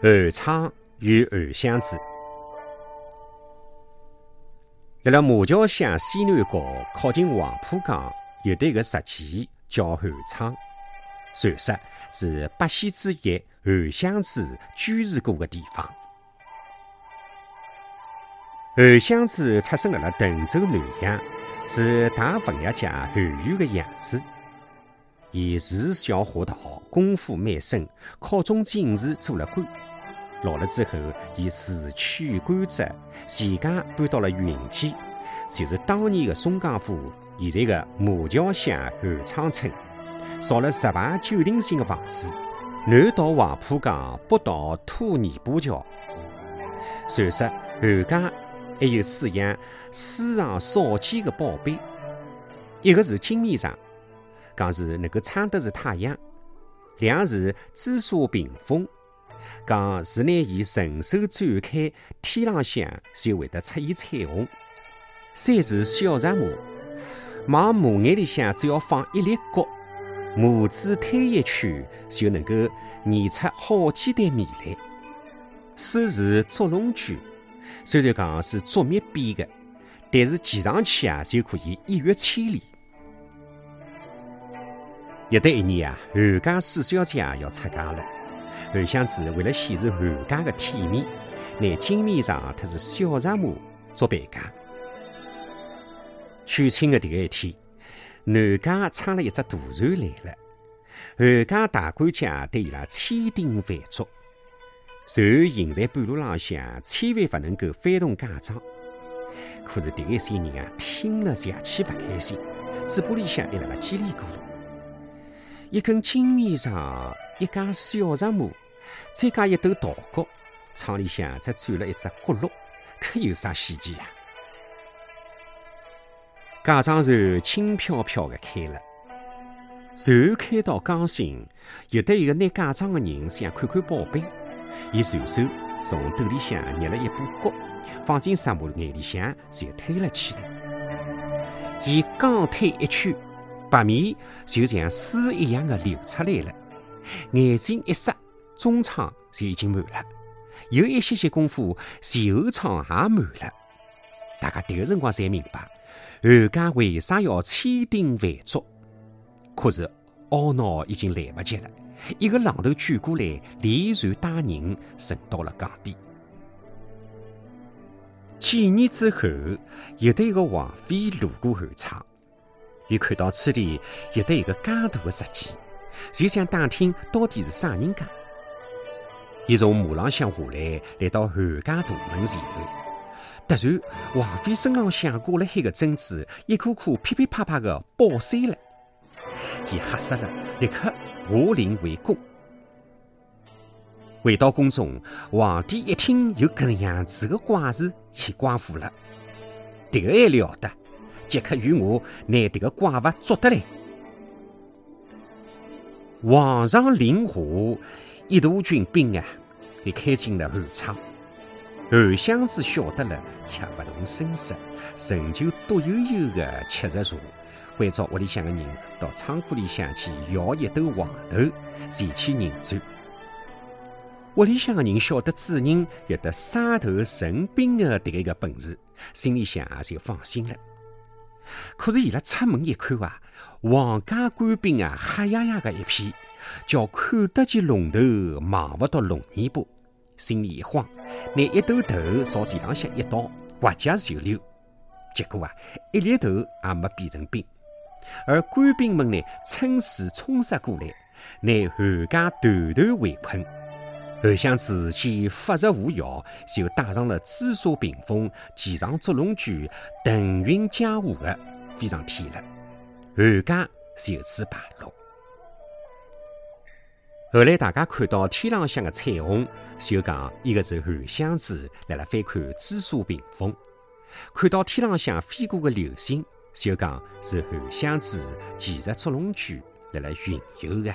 韩昌与韩湘子，辣辣马桥乡西南角靠近黄浦江，有得一个石器叫韩昌，传说是八仙之一韩湘子居住过的地方。韩湘子出生辣辣滕州南阳，是大文学家韩愈的养子。伊自小学道，功夫蛮深，考中进士，做了官。老了之后，伊辞去官职，全家搬到了云间，就是当年的松江府现在的马桥乡韩昌村，造了十排九亭型的房子，南到黄浦江，北到土泥巴桥。传说韩家还有饲养世上少见的宝贝，一个是金面上，讲是能够撑得住太阳；两是紫砂屏风。讲是拿伊顺手转开，天浪向就会得出现彩虹。三是小石马，往马眼里向只要放一粒角，马子推一圈就能够碾出好几袋米来。四是捉龙驹，虽然讲是竹篾编的，但是骑上去啊就可以一跃千里。有得一年啊，韩家四小姐要出嫁了。韩湘子为了显示韩家的体面，拿金面上特是小石马做陪嫁。娶亲的第一天，男家撑了一只大船来了。韩家大管家对伊拉千叮万嘱，船行在半路浪向，千万不能够翻动嫁妆。可是第一三人啊，听了邪气不开心，嘴巴里向还辣辣叽里咕噜。一根金面上。一架小石磨，再加一斗稻谷，厂里向只转了一只锅炉，可有啥稀奇呀？嫁妆船轻飘飘的开了，船开到江心，有得一个拿嫁妆的人想看看宝贝，伊随手从兜里向捏了一把角，放进石磨眼里向，就推了起来。伊刚推一圈，白米就像水一样的流出来了。眼睛一眨，中舱就已经满了，有一些些功夫，前后舱也满了。大家迭个辰光才明白，韩家为啥要千叮万嘱。可是懊恼已经来不及了，一个浪头卷过来，连船带人沉到了港底。几年之后，有的一个王妃路过韩昌，伊看到此地有得一个介大的石矶。就想打听到底是啥人家。伊从马浪向下来，来到韩家大门前头。突然，王妃身浪向挂了海个珍珠，一颗颗噼噼啪啪的爆碎了。伊吓死了，立刻下令回宫。回到宫中，皇帝一听有搿能样子的怪事，也怪乎了。迭个还了得！即刻与我拿迭个怪物捉得来。皇上令下，一大军兵啊，就开进了韩昌。韩湘子晓得了，却不动声色，仍旧独悠悠的吃着茶，关照屋里向的人到仓库里向去舀一斗黄豆，赚取银子。屋里向的人晓得主人有得杀头成兵的迭个个本事，心里向也就放心了。可是伊拉出门一看啊，皇家官兵啊，黑压压的一片，叫看得见龙头，望不到龙尾巴，心里一慌，拿一斗头朝地浪向一倒，滑脚就溜。结果啊，一粒头也没变成冰。而官兵们呢，趁势冲杀过来，拿韩家团团围困。韩湘子见法术无药，就带上了紫砂屏风，骑上捉龙驹，腾云驾雾的飞上天了。韩家就此败落。后来大家看到天浪向的彩虹，就讲一个是韩湘子来了翻看紫砂屏风；看到天浪向飞过的流星，就讲是韩湘子骑着捉龙驹来来云游的。